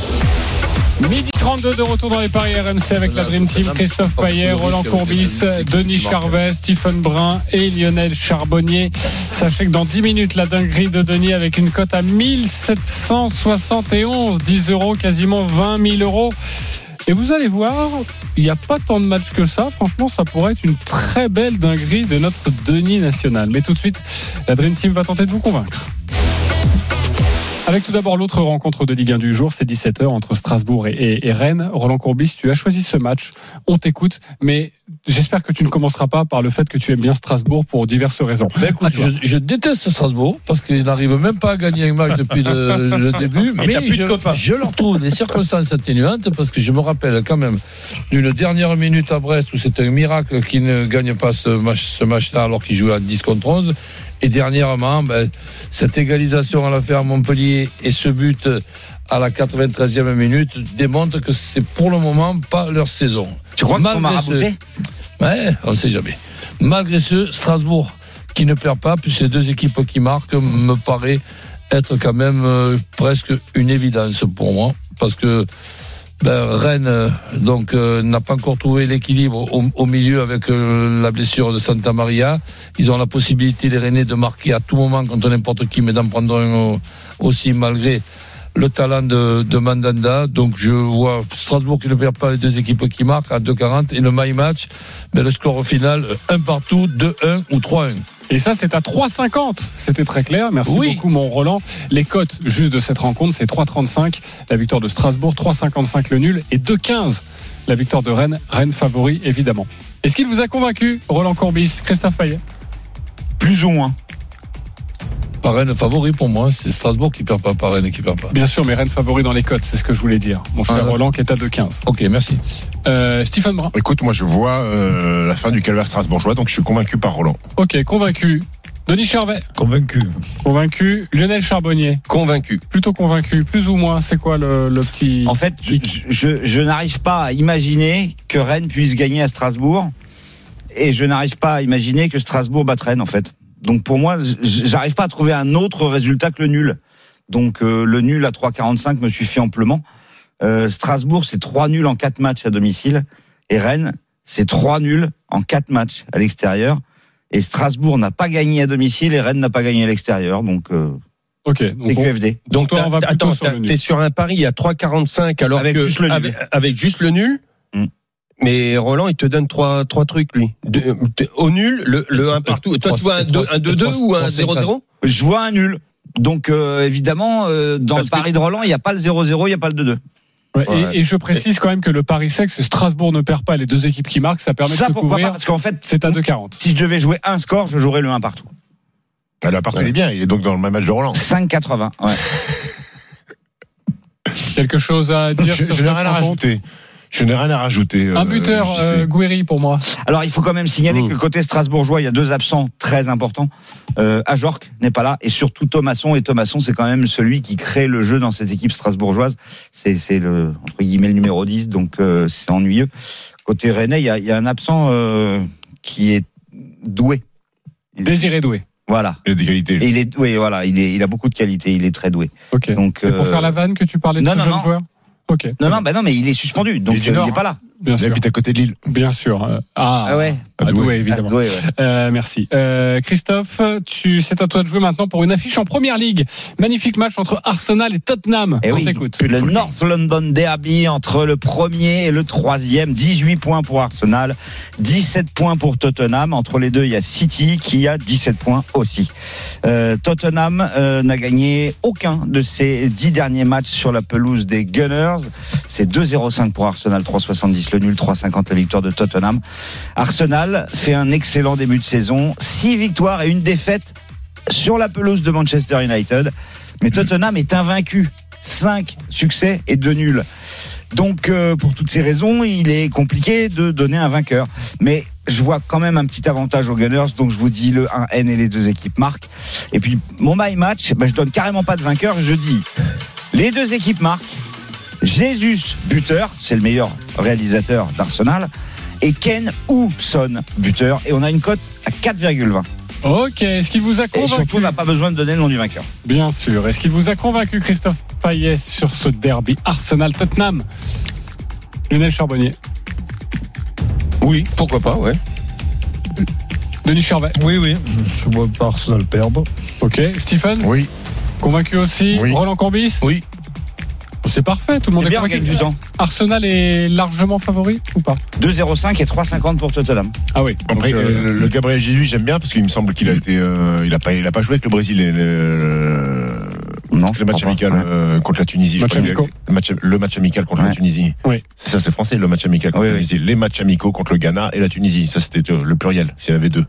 E: Midi 32 de retour dans les paris RMC avec la Dream Team Christophe Payet, Roland Courbis, Denis Charvet, Stephen Brun et Lionel Charbonnier. Sachez que dans 10 minutes, la dinguerie de Denis avec une cote à 1771, 10 euros, quasiment 20 000 euros. Et vous allez voir, il n'y a pas tant de matchs que ça. Franchement, ça pourrait être une très belle dinguerie de notre Denis national. Mais tout de suite, la Dream Team va tenter de vous convaincre. Avec tout d'abord l'autre rencontre de Ligue 1 du jour, c'est 17h entre Strasbourg et, et- et Rennes. Roland Courbis, tu as choisi ce match. On t'écoute, mais j'espère que tu ne commenceras pas par le fait que tu aimes bien Strasbourg pour diverses raisons.
I: Ben écoute, je, je déteste Strasbourg parce qu'ils n'arrivent même pas à gagner un match depuis le, le début. Mais je, je leur trouve des circonstances atténuantes parce que je me rappelle quand même d'une dernière minute à Brest où c'était un miracle qu'ils ne gagnent pas ce match-là alors qu'ils jouaient à 10 contre 11. Et dernièrement, ben, cette égalisation à la fin à Montpellier et ce but à la 93e minute démontrent que c'est pour le moment pas leur saison.
H: Tu crois qu'ils sont
I: Malgré ce-
H: maraboutés
I: Ouais, on ne sait jamais. Malgré ce, Strasbourg qui ne perd pas, puis ces deux équipes qui marquent, me paraît être quand même euh, presque une évidence pour moi. Parce que ben, Rennes euh, donc euh, n'a pas encore trouvé l'équilibre au, milieu avec euh, la blessure de Santa Maria. Ils ont la possibilité les Rennais de marquer à tout moment contre n'importe qui, mais d'en prendre aussi malgré le talent de, Mandanda. Donc je vois Strasbourg qui ne perd pas les deux équipes qui marquent à 2,40 et le my match, ben, le score au final un partout, 2-1 ou 3-1.
E: Et ça, c'est à 3,50. C'était très clair. Merci
I: Oui.
E: beaucoup, mon Roland. Les cotes juste de cette rencontre, c'est 3,35 la victoire de Strasbourg, 3,55 le nul et 2,15 la victoire de Rennes. Rennes favori, évidemment. Est-ce qu'il vous a convaincu, Roland Courbis, Christophe Payet?
H: Plus ou moins.
I: Pas Rennes favori pour moi, c'est Strasbourg qui perd pas, pas Rennes qui perd pas.
E: Bien sûr, mais Rennes favori dans les cotes, c'est ce que je voulais dire. Mon cher
I: Ah,
E: Roland qui est à 2,15.
I: Ok, merci.
E: Euh, Stephen Brun.
L: Écoute, moi je vois euh, la fin du calvaire strasbourgeois, donc je suis convaincu par Roland.
E: Ok, convaincu. Denis Charvet,
G: Convaincu.
E: convaincu. Lionel Charbonnier,
K: Convaincu.
E: plutôt convaincu. Plus ou moins, c'est quoi le, le petit.
H: En fait, je, je- je n'arrive pas à imaginer que Rennes puisse gagner à Strasbourg. Et je n'arrive pas à imaginer que Strasbourg batte Rennes, en fait. Donc pour moi, j'arrive pas à trouver un autre résultat que le nul. Donc euh, le nul à 3,45 me suffit amplement. Euh, Strasbourg, c'est trois nuls en quatre matchs à domicile. Et Rennes, c'est trois nuls en quatre matchs à l'extérieur. Et Strasbourg n'a pas gagné à domicile et Rennes n'a pas gagné à l'extérieur. Donc euh,
E: Ok, donc on-
H: TQFD.
E: Donc toi, on va
K: attends,
E: sur
K: t'as-
E: le nul.
K: t'es sur un pari à 3,45 alors
H: Avec
K: que
H: juste le nul.
K: avec, avec juste le nul. Mais Roland, il te donne trois trois trucs lui. De- de- au nul, le, le 1 partout. Toi, tu vois un
I: trois-
K: 2-2
I: trois-
K: ou un
I: trois-
K: 0-0
H: Je vois un nul. Donc euh, évidemment, euh, dans
K: Parce
H: le
K: que-
H: pari de Roland, il n'y a pas le 0-0, il n'y a pas le 2-2.
E: Ouais, et-
K: Ouais.
E: Et, je précise quand même que le Paris sexe, Strasbourg ne perd pas les deux équipes qui marquent, ça permet
H: Ça
E: de
H: pourquoi pas
E: couvrir.
H: Parce qu'en fait,
E: C'est à 2,40.
H: si je devais jouer un score, je jouerais le 1 partout.
L: Ah, Le partout, il est bien, il est donc dans le même match de Roland.
H: 5,80. Ouais.
E: Quelque chose à dire
L: Je,
E: sur
L: je
E: cette
L: rien à rajouter. Je n'ai rien à rajouter.
E: Un
L: euh,
E: buteur,
L: je sais.
E: euh, Guéry pour moi.
H: Alors il faut quand même signaler
K: Mmh.
H: que côté strasbourgeois, il y a deux absents très importants. Euh, Ajorc n'est pas là et surtout Thomasson. Et Thomasson, c'est quand même celui qui crée le jeu dans cette équipe strasbourgeoise. C'est c'est le entre guillemets le numéro 10, donc euh, c'est ennuyeux. Côté Rennais, il y a, il y a un absent euh, qui est doué.
E: Désiré Doué.
H: Voilà.
L: Il a des qualités.
H: Et il est, oui, voilà, il est, il a beaucoup de qualités, il est très doué.
E: Ok.
H: Donc,
E: C'est pour
H: euh,
E: faire la vanne que tu parlais de
H: non,
E: ce
H: non,
E: jeune
H: non.
E: joueur Ok.
H: Non, non, bah non, mais il est suspendu, donc
L: Il est du
H: euh, n'est pas là.
E: Bien
L: Il
E: sûr.
L: habite à côté de Lille.
E: Bien sûr. Euh, Ah,
H: Ah ouais.
E: à
L: Doué.
E: Douai, évidemment.
H: Ah, doué, ouais.
E: Euh, merci. Euh, Christophe, tu, c'est à toi de jouer maintenant pour une affiche en première ligue. Magnifique match entre Arsenal et Tottenham.
H: Eh
E: On
H: oui,
E: t'écoute.
H: le North London Derby entre le premier et le troisième. 18 points pour Arsenal, 17 points pour Tottenham. Entre les deux, il y a City qui a 17 points aussi. Euh, Tottenham euh, n'a gagné aucun de ses 10 derniers matchs sur la pelouse des Gunners. C'est 2-0-5 pour Arsenal, 3,70 le nul, 3,50 la victoire de Tottenham. Arsenal fait un excellent début de saison. 6 victoires et une défaite sur la pelouse de Manchester United. Mais Tottenham est invaincu. 5 succès et 2 nuls. Donc, euh, pour toutes ces raisons, il est compliqué de donner un vainqueur. Mais je vois quand même un petit avantage aux Gunners, donc je vous dis le 1N et les deux équipes marquent. Et puis, mon my match, bah, je donne carrément pas de vainqueur. Je dis les deux équipes marquent. Jesus, buteur, c'est le meilleur réalisateur d'Arsenal. Et Ken ou Son, buteur. Et on a une cote à 4,20.
E: Ok, est-ce qu'il vous a
H: Et
E: convaincu
H: surtout, on n'a pas besoin de donner le nom du vainqueur.
E: Bien sûr. Est-ce qu'il vous a convaincu, Christophe Payet, sur ce derby Arsenal-Tottenham? Lionel Charbonnier.
K: Oui, pourquoi pas, ouais.
E: Denis Charvet.
G: Oui, oui. Je vois pas Arsenal perdre.
E: Ok. Stephen?
L: Oui.
E: Convaincu aussi?
L: Oui.
E: Roland Courbis?
L: Oui.
E: C'est parfait, tout le monde est
H: bien, on gagne du temps.
E: Arsenal est largement favori ou pas?
H: 2,05 et 3,50 pour Tottenham.
E: Ah oui.
L: Après,
E: Donc, euh,
L: le, le Gabriel Jesus, j'aime bien parce qu'il me semble qu'il a été, euh, il a pas, il a pas joué avec le Brésil. et Le,
H: Non,
L: le match amical euh, contre la Tunisie.
E: Match
L: je crois le, match, le match amical contre
H: Ouais.
L: la Tunisie.
E: Oui.
L: C'est ça, c'est français, le match amical contre
H: Oui,
L: la
H: oui.
L: Tunisie. Les matchs amicaux contre le Ghana et la Tunisie. Ça, c'était euh, le pluriel, s'il y en avait deux.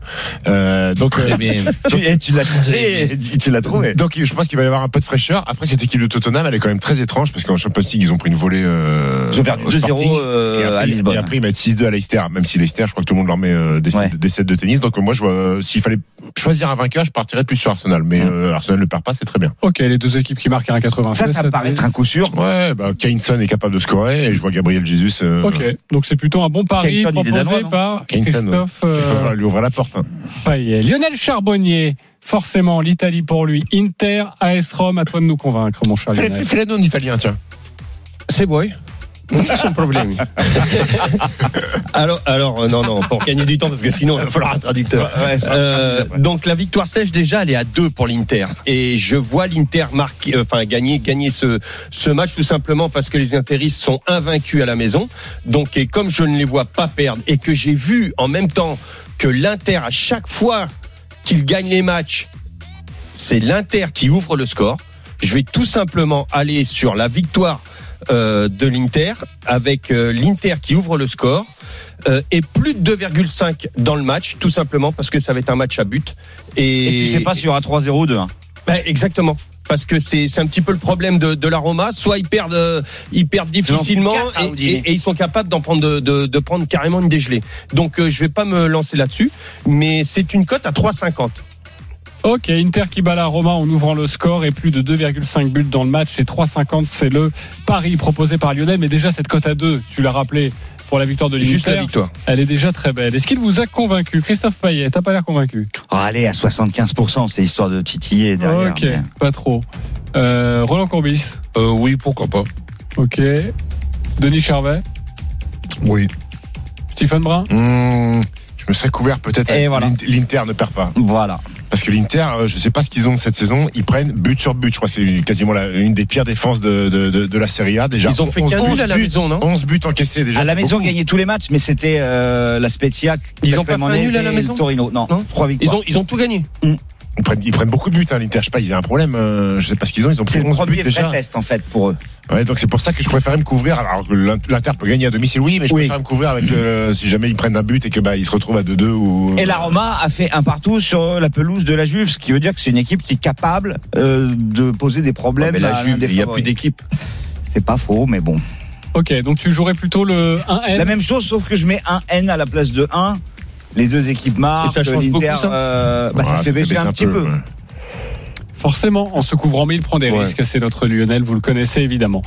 L: Euh, donc, euh,
H: Tu, eh, tu l'as cherché, tu l'as trouvé.
L: donc, je pense qu'il va y avoir un peu de fraîcheur. Après, cette équipe de Tottenham, elle est quand même très étrange parce qu'en Champions League, ils ont pris une volée. Euh,
H: Ils ont perdu
L: au
H: 2-0
L: Sporting.
H: euh,
L: et après,
H: à Lisbonne.
L: Et après, ils mettent 6-2 à Leicester. Même si Leicester, je crois que tout le monde leur met euh, des,
H: Ouais.
L: sets, des sets de tennis. Donc, moi, je vois, euh, s'il fallait choisir un vainqueur, je partirais plus sur Arsenal. Mais
H: Mm.
L: euh, Arsenal ne perd pas, c'est très bien.
E: Ok, les deux équipes qui marquent à 1,96.
H: Ça, ça me paraît être un coup sûr.
L: Ouais, bah, Kainson est capable de scorer et je vois Gabriel Jesus. Euh,
E: Ok, donc c'est plutôt un bon pari
H: Kane Son, il est
E: proposé
H: danois,
E: par
L: Kane Son,
E: Christophe euh,
L: lui ouvrir la porte. hein.
E: Payet. Lionel Charbonnier, forcément, l'Italie pour lui. Inter, AS Rome, à toi de nous convaincre, mon cher Lionel.
L: fais, fais la non italien, tiens.
K: C'est boy. C'est son problème. alors, alors euh, non, non, pour gagner du temps, parce que sinon, il va falloir un traducteur.
H: Ouais,
K: Euh, donc la victoire sèche déjà elle est à 2 pour l'Inter et je vois l'Inter marquer euh, enfin gagner gagner ce ce match tout simplement parce que les interistes sont invaincus à la maison donc et comme je ne les vois pas perdre et que j'ai vu en même temps que l'Inter à chaque fois qu'il gagne les matchs c'est l'Inter qui ouvre le score je vais tout simplement aller sur la victoire euh, de l'Inter avec euh, l'Inter qui ouvre le score euh, et plus de 2,5 dans le match, tout simplement parce que ça va être un match à but. Et,
H: Et tu sais pas s'il y aura 3-0 ou 2
K: Ben, exactement. Parce que c'est un petit peu le problème de, de la Roma. Soit ils perdent, euh, ils perdent difficilement
H: à
K: et,
H: Audi.
K: et- et ils sont capables d'en prendre de, de, de prendre carrément une dégelée. Donc euh, je vais pas me lancer là-dessus, mais c'est une cote à 3,50.
E: Ok, Inter qui bat la Roma en ouvrant le score et plus de 2,5 buts dans le match et 3,50 c'est le pari proposé par Lionel. Mais déjà cette cote à 2, tu l'as rappelé pour la victoire de
K: Juste la
E: l'Inter,
K: victoire.
E: elle est déjà très belle. Est-ce qu'il vous a convaincu? Christophe Payet, t'as pas l'air convaincu
H: Oh, allez, à 75%, c'est histoire de titiller derrière.
E: Ok,
H: mais-
E: pas trop. Euh, Roland Courbis
I: Euh, oui, pourquoi pas.
E: Ok. Denis Charvet
G: Oui.
E: Stephen Brun
L: Mmh, je me serais couvert peut-être.
H: Et
L: avec
H: voilà.
L: l'Inter- L'Inter ne perd pas.
H: Voilà.
L: Parce que l'Inter, euh, je sais pas ce qu'ils ont cette saison. Ils prennent but sur but. Je crois que c'est quasiment la- une des pires défenses de, de, de, de la Serie A déjà.
K: Ils ont fait
L: 11
K: qu'un
L: buts,
K: à la maison, non
L: 11 buts encaissés déjà.
H: À la maison,
L: beaucoup.
H: gagner tous les matchs, mais c'était euh, la Spezia.
K: Ils ont pas fait nul à la maison
H: le Torino. Non,
K: Non
H: trois
K: Ils
H: victoires.
K: ont, ils ont tout gagné.
L: Ils prennent, ils prennent beaucoup de buts, hein, l'Inter. Je sais pas, il y a un problème. euh, je sais pas ce qu'ils ont. Ils ont
H: C'est
L: pris
H: le
L: 11
H: premier
L: buts déjà.
H: vrai test en fait pour eux.
L: Ouais, donc c'est pour ça que je préférais me couvrir. Alors que l'In- l'Inter peut gagner à domicile, oui, mais je
H: Oui.
L: préfère me couvrir avec si jamais ils prennent un but et que bah ils se retrouvent à 2-2 ou.
H: Et la Roma a fait un partout sur la pelouse de la Juve, ce qui veut dire que c'est une équipe qui est capable euh, de poser des problèmes.
K: mais la
H: à
K: Juve,
H: des
K: il n'y a plus d'équipe.
H: C'est pas faux, mais bon.
E: Ok, donc tu jouerais plutôt le 1N
H: La même chose, sauf que je mets un N à la place de 1. Les deux équipes marquent.
K: Et ça change beaucoup, ça
H: euh, bah, ça fait baisser un, petit peu.
L: ouais.
E: Forcément, en se couvrant, mais il prend des
K: Ouais.
E: risques. C'est notre Lionel, vous le connaissez évidemment.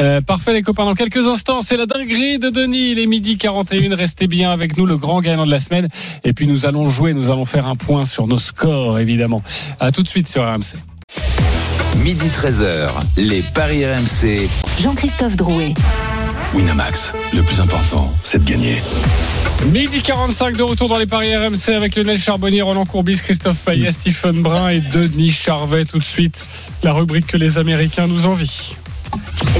E: Euh, parfait les copains, dans quelques instants, c'est la dinguerie de Denis. Il est midi 41, restez bien avec nous, le grand gagnant de la semaine. Et puis nous allons jouer, nous allons faire un point sur nos scores évidemment. À tout de suite sur RMC.
D: Midi 13h, les Paris RMC.
C: Jean-Christophe Drouet.
A: Winamax, le plus important, c'est de gagner.
E: Midi 45 de retour dans les paris RMC avec Lionel Charbonnier, Roland Courbis, Christophe Payet, Stephen Brun et Denis Charvet. Tout de suite, la rubrique que les Américains nous envient.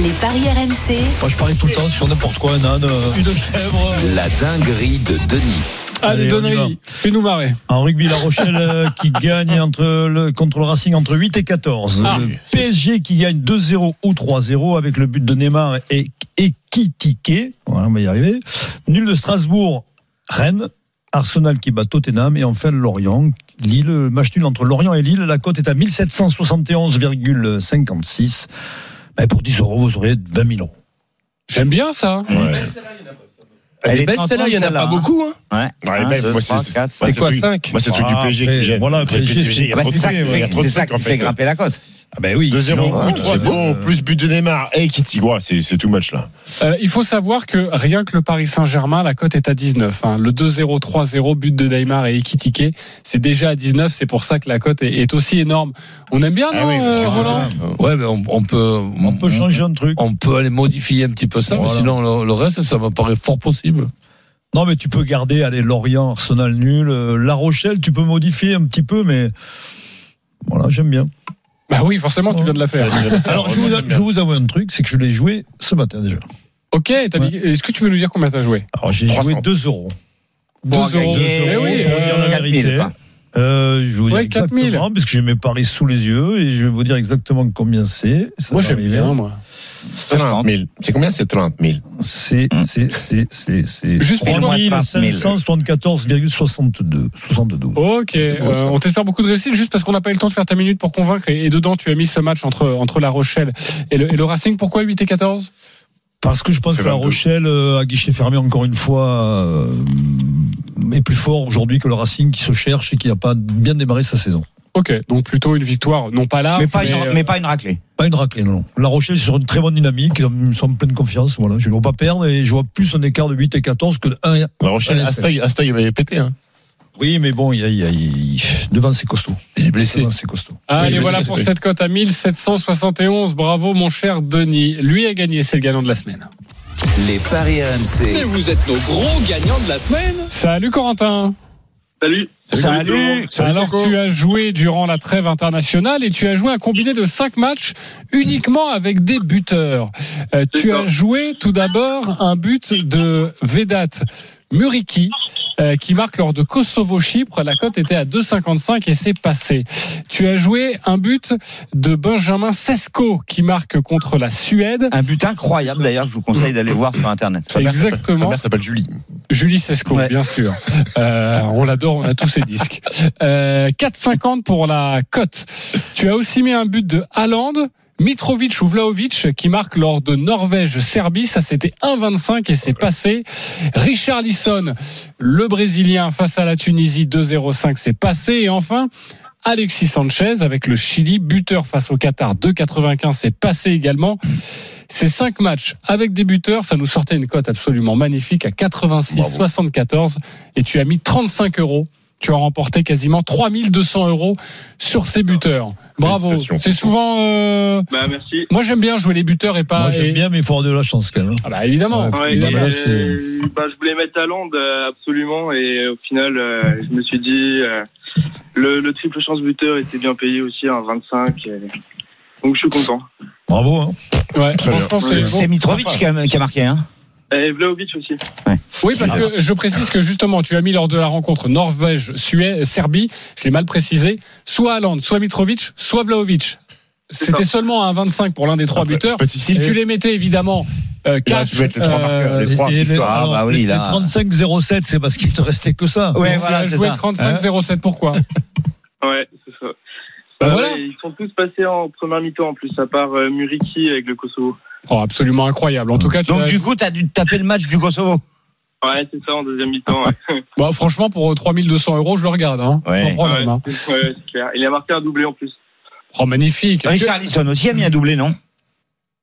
C: Les paris RMC.
G: Moi, je parie tout le temps sur n'importe quoi, un âne, euh, une chèvre.
D: La dinguerie de Denis.
E: Allez, Donnery, fais-nous marrer.
G: En rugby, La Rochelle euh, qui gagne entre le, contre le Racing entre 8 et 14.
E: Ah.
G: le PSG qui gagne 2-0 ou 3-0 avec le but de Neymar et, et Kitike. Voilà, on va y arriver. Nul de Strasbourg, Rennes. Arsenal qui bat Tottenham et enfin Lorient. Lille, le match nul entre Lorient et Lille. La cote est à 1771,56. Ben, pour 10 euros, vous aurez 20 000 euros.
E: J'aime bien ça.
L: Ouais.
K: Elle est belle celle-là, il n'y en a pas beaucoup. Hein.
H: Ouais.
L: Ouais,
H: Un,
L: ben,
H: deux,
L: moi,
H: trois,
L: c'est-
K: quoi,
L: le truc-
K: 5
L: Moi, c'est le truc du
G: Ah,
L: PSG
G: après,
L: qui me gêne.
G: voilà,
L: Le
G: PSG,
L: PSG, il y a
H: Bah,
L: trop
H: c'est
L: de
H: ça qui fait. grimper la cote.
G: Ah ben oui.
L: 2-0
G: sinon,
L: ou
G: euh,
L: 3-0
G: euh,
L: plus but de Neymar et Kitty. Ouais, c'est tout match là.
E: Euh, il faut savoir que rien que le Paris Saint-Germain, la cote est à 19. hein. Le 2-0, 3-0, but de Neymar et Ekitike, c'est déjà à 19. C'est pour ça que la cote est, est aussi énorme. On aime bien, non,
L: Ah oui, parce que
E: euh, Roland
I: Ouais, mais on, on peut,
G: On peut changer un truc.
I: on peut aller modifier un petit peu ça, mais
G: Voilà.
I: sinon le, le reste, ça me paraît fort possible.
G: Non, mais tu peux garder, allez, Lorient, Arsenal nul. euh, La Rochelle, tu peux modifier un petit peu, mais voilà, j'aime bien.
E: Bah oui, forcément, tu viens de la faire.
G: Alors, je vous, je vous avoue un truc, c'est que je l'ai joué ce matin déjà.
E: Ok, t'as est-ce que tu peux nous dire combien t'as joué?
G: Alors, j'ai
L: 300.
G: joué 2 euros.
E: 2
H: Pour
E: euros. Eh oui,
G: pour
E: euh,
G: dire la
H: 4000,
G: vérité.
H: quoi.
G: Euh, je vais vous dire
E: Ouais, 4000.
G: exactement, parce que j'ai mes paris sous les yeux, et je vais vous dire exactement combien c'est.
E: Moi j'aime bien, moi.
L: 30 000. C'est combien c'est 30 000
G: C'est,
H: Hum.
G: c'est, c'est, c'est, c'est.
E: Juste pour moi,
G: 3574,72. 72.
E: Ok, euh, on t'espère beaucoup de réussite, juste parce qu'on n'a pas eu le temps de faire ta minute pour convaincre, et, et dedans tu as mis ce match entre, entre La Rochelle et le, et le Racing. Pourquoi 8 et 14
G: Parce que je pense que La
L: 22.
G: Rochelle, euh, à guichet fermé encore une fois, euh, plus fort aujourd'hui que le Racing qui se cherche et qui n'a pas bien démarré sa saison.
E: Ok, donc plutôt une victoire, non pas là,
H: Mais pas, une,
E: euh,
H: mais pas une raclée.
G: Pas une raclée, non. La Rochelle, c'est sur une très bonne dynamique, ils sont en pleine confiance. Voilà. Je ne vois pas perdre et je vois plus un écart de 8 et 14 que de 1 et
L: La Rochelle, Astoy avait pété. Hein.
G: Oui, mais bon, il y a, il y a- il- devant c'est costaud.
I: Il est blessé.
G: Devant c'est costaut.
E: Allez,
L: Oui,
E: voilà
L: oui,
E: pour cette cote à 1771. Bravo, mon cher Denis. Lui a gagné, c'est le gagnant de la semaine.
D: Les paris RMC.
A: vous êtes nos gros gagnants de la semaine.
E: Salut Corentin.
M: Salut.
H: Salut.
E: Alors, tu as joué durant la trêve internationale et tu as joué un combiné de 5 matchs uniquement avec des buteurs. Euh, tu
M: ça.
E: as joué tout d'abord un but de Vedat Muriki euh, qui marque lors de Kosovo-Chypre. La cote était à 2,55 et c'est passé. Tu as joué un but de Benjamin Sesko qui marque contre la Suède.
H: Un but incroyable d'ailleurs que je vous conseille d'aller voir sur internet.
L: Sa mère s'appelle-
E: Exactement.
L: Sa mère s'appelle Julie.
E: Julie Sesco,
H: Ouais.
E: bien sûr. Euh, on l'adore, on a tous ses disques. Euh, 4,50 pour la cote. Tu as aussi mis un but de Haaland. Mitrovic ou Vlaovic qui marque lors de Norvège-Serbie, ça c'était 1,25 et c'est passé. Richard Lisson, le Brésilien face à la Tunisie, 2,05 c'est passé. Et enfin, Alexis Sanchez avec le Chili, buteur face au Qatar, 2,95 c'est passé également. Ces cinq matchs avec des buteurs, ça nous sortait une cote absolument magnifique à 86,74 et tu as mis 35 euros. Tu as remporté quasiment 3200 euros sur ces buteurs. Bravo. C'est souvent. euh,
M: Bah merci.
E: Moi, j'aime bien jouer les buteurs et pas.
G: Moi, j'aime
E: et-
G: bien, mais il faut avoir de la chance quand même. hein.
E: Ah bah, évidemment.
G: Ouais,
M: Ouais,
E: évidemment.
G: là,
M: et,
G: c'est-
M: euh, bah, je voulais mettre à Londres euh, absolument et au final euh, je me suis dit euh, le, le triple chance buteur était bien payé aussi à 25 et- donc je suis content.
G: Bravo. Hein.
E: Ouais,
L: Très
E: franchement, c'est. bon.
H: C'est Mitrovic qui a, qui a marqué. Hein.
M: Et Vlaovic aussi.
E: Oui, parce que je précise que justement, tu as mis lors de la rencontre Norvège-Serbie, je l'ai mal précisé, soit Haaland, soit Mitrovic, soit Vlaovic. C'était seulement un 25 pour l'un des trois
L: Après,
E: buteurs.
L: petit
E: Si tu les mettais évidemment euh, cash,
L: tu mets les trois marqueurs, les
E: euh,
L: trois.
G: Et les,
H: Ah,
G: alors,
H: bah oui,
G: les-
H: là.
G: les 35-07, c'est parce qu'il te restait que ça.
H: Ouais, voilà,
E: as joué
H: ça.
E: 35-07. Pourquoi?
M: Ouais, c'est ça.
E: Bah
M: Bah
E: voilà.
M: ouais, ils sont tous passés en première mi-temps en plus, à part euh, Muriki avec le Kosovo.
E: Oh, Absolument incroyable. En tout cas, tu
H: Donc
E: as-
H: du coup, tu as dû taper le match du Kosovo.
M: Ouais, c'est ça en deuxième mi-temps. Ouais.
E: Bah, franchement, pour 3200 euros, je le regarde. Hein,
H: Ouais.
E: Sans problème.
M: Ouais,
E: hein.
M: clair. Il a marqué un doublé en plus.
E: Oh, magnifique.
H: Richard Lisson aussi a mis un doublé, non?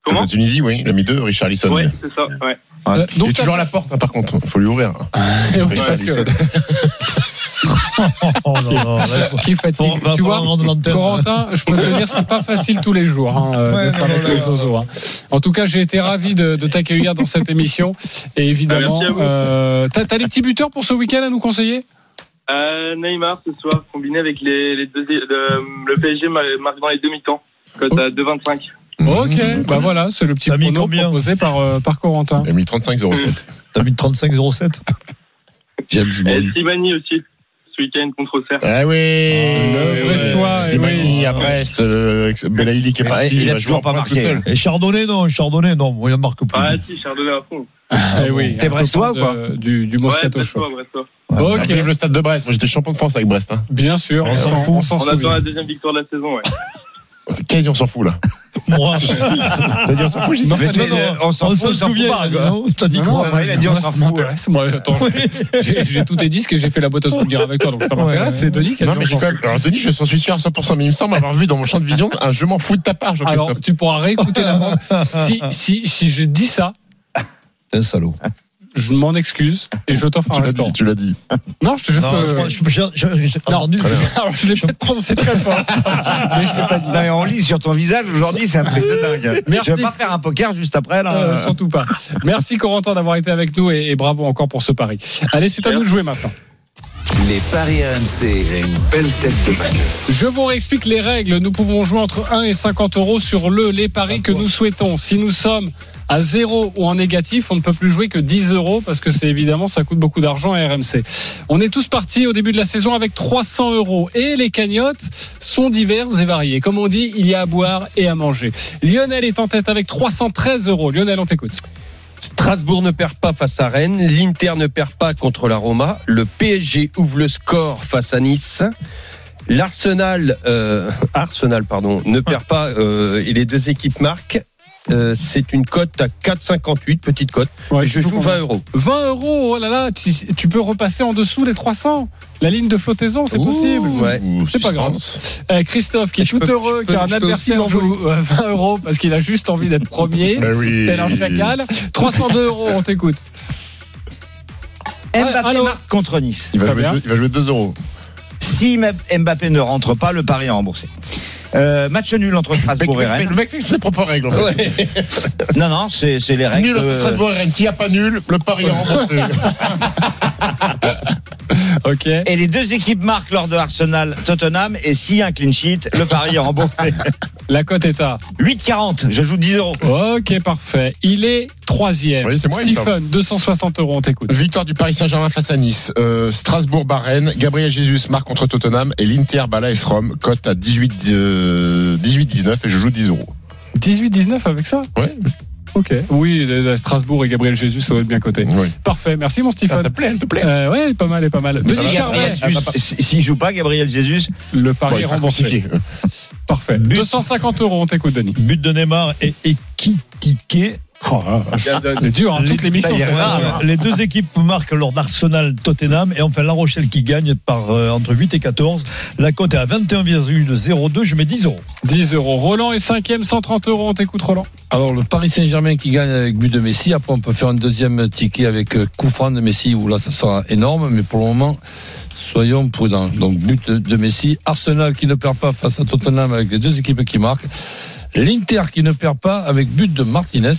M: Comment
L: La Tunisie, oui, il a mis deux, Richard Lisson.
M: Ouais, c'est ça. Ouais.
E: Euh,
L: Il
E: donc,
L: est toujours à la porte, hein, par contre. Il faut lui ouvrir.
E: Oui,
L: Richard
E: parce que-
L: Lisson.
G: Oh, non,
E: qui fatigue.
G: va
E: tu vois. Corentin, je peux te dire, c'est pas facile tous les jours hein, euh,
G: Ouais,
E: d'être
G: non,
E: avec
G: non,
E: les Zozos, hein. En tout cas, j'ai été ravi de, de t'accueillir dans cette émission. Et évidemment,
M: Ah,
E: euh, t'as t'as les petits buteurs pour ce week-end à nous conseiller?
M: Euh, Neymar ce soir, combiné avec les, les deux, le, le PSG marque dans les demi-temps. Cote à 2,25.
E: Ok, bah voilà, c'est le petit
G: T'as mis
E: prono
G: combien
E: proposé par, euh, par Corentin.
L: Il a mis 35,07.
G: T'as mis 35-07
I: J'aime
M: Et Slimani aussi, week-end contre Auxerre.
L: Ah oui
E: le Brestois, eh
L: Slimani
E: oui.
L: à Brest, euh, Belaïli qui est
H: Ouais,
L: parti.
H: il a toujours pas marqué.
L: tout seul.
G: Et Chardonnay, non, Chardonnay, non, moi, il en marque plus.
M: Ah si, Chardonnay à fond.
E: Eh oui,
H: T'es Brestois ou quoi
E: Du, du
M: Ouais,
E: Moscato Show.
M: Brestois, Brestois.
G: Ouais.
E: Ok,
L: le stade de Brest. Moi, j'étais champion de France avec Brest. Hein.
E: bien sûr,
G: On s'en fout.
E: on s'en
M: On attend la deuxième victoire de la saison, ouais.
L: Quasi, on s'en fout, là.
G: Moi,
L: T'as dit on s'en fout,
H: Mais
L: pas.
H: c'est-
G: non,
H: on s'en fout, on s'en fout pas,
G: non T'as dit
E: Non,
G: quoi
E: non,
H: il a dit on s'en
E: ça
H: fout.
E: m'intéresse. Moi, attends, j'ai j'ai tous tes disques et j'ai fait la boîte à souvenirs avec toi, donc ça m'intéresse.
G: Ouais.
E: C'est Denis qui a
L: Non,
E: dit
L: mais
E: on
L: j'ai
E: s'en
L: quand même. Alors, Denis, je s'en suis sûr à 100%, mais il me semble avoir vu dans mon champ de vision un je m'en fous de ta part.
E: Alors,
L: Jean-Christophe.
E: tu pourras réécouter la bande. Si, si, si je dis ça,
G: T'es un salaud.
E: Je m'en excuse et je t'offre un
L: Tu
E: restaurant.
L: dit, tu l'as dit.
E: Non, je te jure
G: Non,
E: que-
G: je je- je- je-
E: Non, je,
G: je-
E: alors, je l'ai peut-être prononcé très fort, mais je l'ai pas dit.
H: Non, mais on lit sur ton visage aujourd'hui, c'est un truc de dingue.
E: Merci.
H: Tu vas pas faire un poker juste après, là
E: Euh, surtout pas. Merci Corentin d'avoir été avec nous et, et bravo encore pour ce pari. Allez, c'est à nous de jouer maintenant.
D: Les paris RMC.
F: Une belle tête de vainqueur.
E: Je vous réexplique les règles. Nous pouvons jouer entre 1 et 50 euros sur le les paris que nous souhaitons. Si nous sommes à zéro ou en négatif, on ne peut plus jouer que 10 euros parce que c'est évidemment ça coûte beaucoup d'argent à RMC. On est tous partis au début de la saison avec 300 euros et les cagnottes sont diverses et variées. Comme on dit, il y a à boire et à manger. Lionel est en tête avec 313 euros. Lionel, on t'écoute.
K: Strasbourg ne perd pas face à Rennes, l'Inter ne perd pas contre la Roma, le PSG ouvre le score face à Nice. L'Arsenal, euh, Arsenal pardon, ne perd pas euh, et les deux équipes marquent. Euh, c'est une cote à 4,58, petite cote.
E: Ouais,
K: je joue
E: combien
K: 20 euros.
E: 20 euros, oh là là, tu, tu peux repasser en dessous les 300. La ligne de flottaison, c'est possible.
K: Ouais.
E: C'est pas grave. Euh, Christophe, qui est
K: Je
E: tout
K: peux-
E: heureux, qui a un adversaire joue euh, 20 euros parce qu'il a juste envie d'être premier.
L: Ben oui.
E: Tel un chacal. 302 euros, on t'écoute.
H: Mbappé marque contre Nice.
L: Il va,
E: Très
L: jouer
E: bien.
L: deux, il va jouer 2 euros.
H: Si Mbappé ne rentre pas, le pari est remboursé. Euh, match nul entre Strasbourg et
L: Le
H: Rennes.
L: mec fixe ses propres règles. En fait.
H: Non, non, c'est les règles.
L: Nul entre Strasbourg et Rennes. S'il n'y a pas nul, le pari est remboursé.
E: Ok.
H: Et les deux équipes marquent lors de Arsenal Tottenham. Et s'il y a un clean sheet, le pari est remboursé.
E: La cote est à.
H: 8,40. Je joue 10 euros.
E: Ok, parfait. Il est troisième.
L: Oui, c'est moi,
E: Stephen, 260 euros, on t'écoute.
L: Victoire du Paris Saint-Germain face à Nice. Euh, Strasbourg bat Rennes. Gabriel Jesus marque contre Tottenham. Et l'Inter l'AS Rome. Cote à 18, euh, 18-19 et je joue 10 euros.
E: 18-19 avec ça?
L: Ouais.
E: Ok. Oui, Strasbourg et Gabriel Jésus, ça doit être bien coté.
L: Oui.
E: Parfait. Merci, mon
L: Ça,
E: Stephen.
L: ça plaît, elle te plaît.
E: Euh, ouais, pas mal, et pas mal. Denis
H: Si
E: Charvet,
H: Jesus- si- S'il joue pas, Gabriel Jesus,
E: le pari est remboursé. Parfait.
G: But.
E: 250 euros, on t'écoute, Denis.
G: But de Neymar et Ekitike.
E: Oh, c'est dur, hein, toute l'émission.
H: ça y est,
E: ça va.
H: rare,
G: Les deux équipes marquent lors d'Arsenal Tottenham et enfin La Rochelle qui gagne par euh, entre 8 et 14. La cote est à 21,02. Je mets 10 euros.
E: 10 euros. Roland est cinquième, 130 euros, on t'écoute, Roland.
I: Alors, le Paris Saint-Germain qui gagne avec but de Messi. Après, on peut faire un deuxième ticket avec euh, coup franc de Messi, où là, ça sera énorme. Mais pour le moment, soyons prudents. Donc, but de- de Messi. Arsenal qui ne perd pas face à Tottenham avec les deux équipes qui marquent. L'Inter qui ne perd pas avec but de Martinez.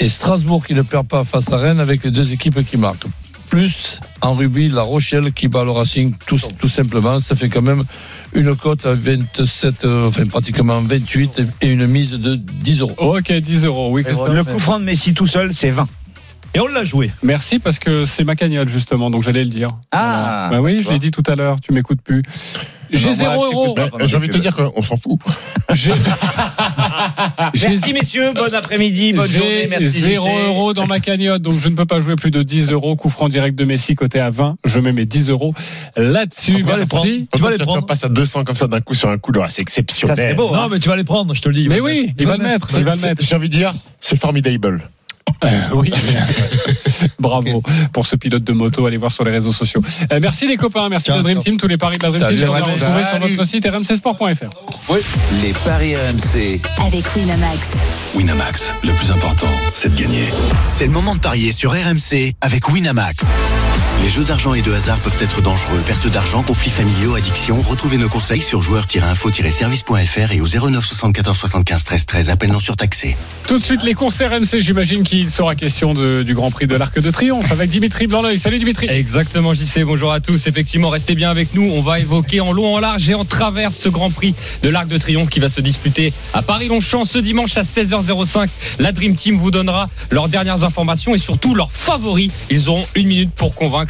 I: Et Strasbourg qui ne perd pas face à Rennes avec les deux équipes qui marquent. Plus en rugby, La Rochelle qui bat le Racing tout, tout simplement. Ça fait quand même une cote à 27, euh, enfin pratiquement 28 et une mise de 10 euros.
E: Ok, 10 euros. Oui, Christophe.
H: le coup franc de Messi tout seul, c'est 20.
G: Et on l'a joué.
E: Merci parce que c'est ma cagnotte, justement, donc j'allais le dire.
H: Ah.
E: Bah oui, je l'ai dit tout à l'heure, tu m'écoutes plus. J'ai
H: Non,
E: 0
H: moi, je
E: euros.
L: Ben, J'ai envie de te dire qu'on s'en fout.
E: J'ai
H: Merci messieurs, bon après-midi, bonne journée,
E: j'ai
H: merci.
E: 0
H: JC.
E: euros dans ma cagnotte, donc je ne peux pas jouer plus de 10 euros. Coup franc direct de Messi, côté à 20. Je mets mes 10 euros là-dessus.
G: On va les prendre.
E: Merci.
G: Tu vas les
L: Tu
G: prendre.
L: passes à 200 comme ça d'un coup sur un coup, c'est exceptionnel.
H: Ça beau.
G: Non,
H: hein.
G: mais tu vas les prendre, je te le dis.
E: Mais oui, il va le mettre.
L: J'ai envie de dire, c'est formidable.
E: Euh, oui. Bravo pour ce pilote de moto. Allez voir sur les réseaux sociaux. Euh, merci les copains. Merci de Dream Team. Tous les paris de la Dream
I: Salut,
E: Team sont à retrouver sur notre site rmcsport.fr.
D: Les paris RMC.
C: avec Winamax.
A: Winamax, le plus important, c'est de gagner.
B: C'est le moment de parier sur RMC avec Winamax. Les jeux d'argent et de hasard peuvent être dangereux. Perte d'argent, conflits familiaux, addiction. Retrouvez nos conseils sur joueurs-info-service.fr et au 09 74 75 13 13. Appel non surtaxé.
E: Tout de suite les courses RMC. J'imagine qu'il sera question de- du Grand Prix de l'Arc de Triomphe avec Dimitri Blanc-L'œil. Salut Dimitri.
N: Exactement, JC. Bonjour à tous. Effectivement, restez bien avec nous. On va évoquer en long, en large et en travers ce Grand Prix de l'Arc de Triomphe qui va se disputer à Paris-Longchamp ce dimanche à 16h05. La Dream Team vous donnera leurs dernières informations et surtout leurs favoris. Ils auront une minute pour convaincre.